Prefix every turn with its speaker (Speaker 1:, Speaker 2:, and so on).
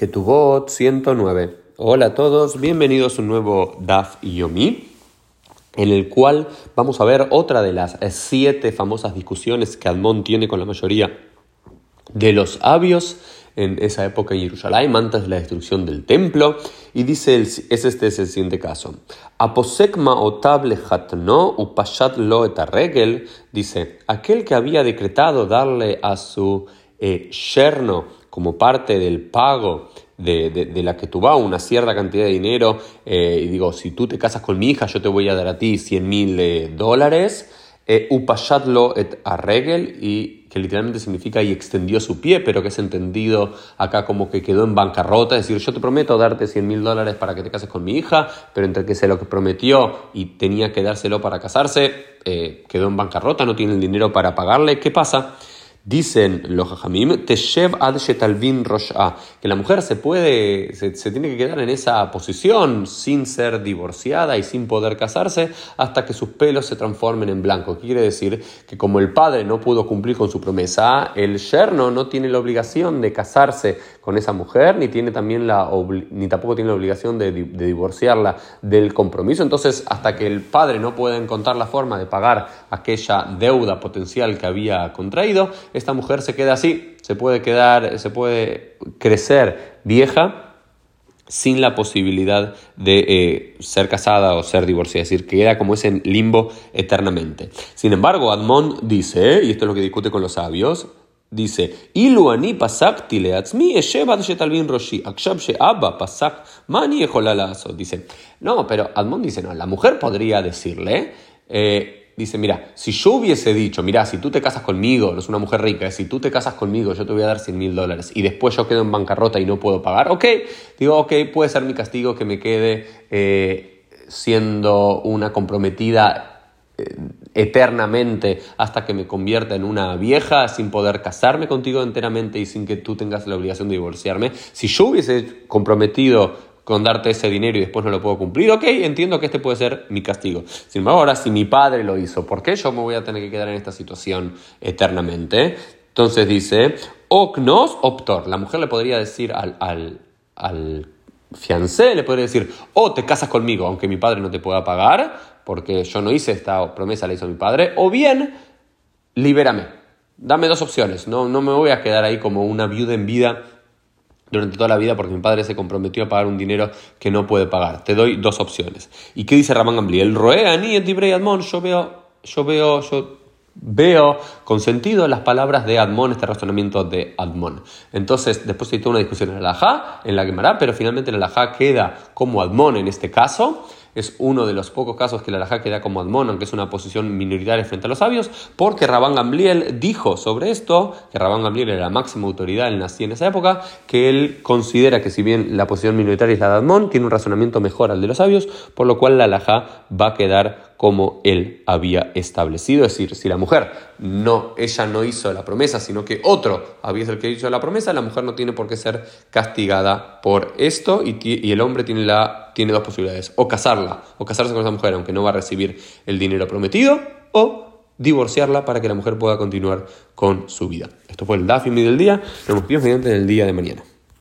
Speaker 1: Que tu bot 109. Hola a todos, bienvenidos a un nuevo DAF Yomi, en el cual vamos a ver otra de las siete famosas discusiones que Admon tiene con la mayoría de los sabios en esa época en Jerusalén, antes de la destrucción del templo, y dice, es este es el siguiente caso. Aposekma otable hatno upashat lo regel, dice, aquel que había decretado darle a su eh, yerno como parte del pago de, la que tú vas, una cierta cantidad de dinero, eh, y digo, si tú te casas con mi hija, yo te voy a dar a ti 100 mil eh, dólares, eh, upashadlo et arregel, y que literalmente significa y extendió su pie, pero que es entendido acá como que quedó en bancarrota, es decir, yo te prometo darte 100 mil dólares para que te cases con mi hija, pero entre que se lo que prometió y tenía que dárselo para casarse, quedó en bancarrota, no tiene el dinero para pagarle, ¿qué pasa? Dicen los jajamim, Teshev ad shetalvin rosha, que la mujer se puede, se, tiene que quedar en esa posición sin ser divorciada y sin poder casarse hasta que sus pelos se transformen en blanco. quiere decir? Que como el padre no pudo cumplir con su promesa, el yerno no tiene la obligación de casarse con esa mujer, ni, tiene también la, ni tampoco tiene la obligación de divorciarla del compromiso. Entonces, hasta que el padre no pueda encontrar la forma de pagar aquella deuda potencial que había contraído, esta mujer se queda así, se puede quedar, se puede crecer vieja sin la posibilidad de eh, ser casada o ser divorciada, es decir, que queda como ese limbo eternamente. Sin embargo, Admon dice, y esto es lo que discute con los sabios, dice, roshi, Dice, no, pero Admon dice, no, la mujer podría decirle, eh, dice, mira, si yo hubiese dicho, mira, si tú te casas conmigo, no es una mujer rica, si tú te casas conmigo, yo te voy a dar 100 mil dólares y después yo quedo en bancarrota y no puedo pagar, ok, digo, ok, puede ser mi castigo que me quede eh, siendo una comprometida eh, eternamente hasta que me convierta en una vieja sin poder casarme contigo enteramente y sin que tú tengas la obligación de divorciarme. Si yo hubiese comprometido con darte ese dinero y después no lo puedo cumplir, ok, entiendo que este puede ser mi castigo. Sin embargo, ahora si mi padre lo hizo, ¿por qué yo me voy a tener que quedar en esta situación eternamente? Entonces dice, oknos optor, la mujer le podría decir al, al, fiancé, le podría decir, o te casas conmigo, aunque mi padre no te pueda pagar, porque yo no hice esta promesa, la hizo mi padre, o bien, libérame. Dame dos opciones, no, no me voy a quedar ahí como una viuda en vida durante toda la vida porque mi padre se comprometió a pagar un dinero que no puede pagar. Te doy dos opciones. ¿Y qué dice Ramán El Roe ani et Admon, yo veo, yo veo, yo veo con sentido las palabras de Admon, este razonamiento de Admon. Entonces, después hay toda una discusión en la Alajá, en la Gemara, pero finalmente la Alajá queda como Admon en este caso es uno de los pocos casos que la Alajá queda como Admon, aunque es una posición minoritaria frente a los sabios, porque Rabán Gamliel dijo sobre esto, que Rabán Gamliel era la máxima autoridad en nací en esa época, que él considera que si bien la posición minoritaria es la de Admon, tiene un razonamiento mejor al de los sabios, por lo cual la Alajá va a quedar como él había establecido. Es decir, si la mujer no, ella no hizo la promesa, sino que otro había sido el que hizo la promesa, la mujer no tiene por qué ser castigada por esto y, el hombre tiene, la, tiene dos posibilidades, o casarla, o casarse con esa mujer, aunque no va a recibir el dinero prometido, o divorciarla para que la mujer pueda continuar con su vida. Esto fue el DAFIMI del día. Nos vemos mediante el día de mañana.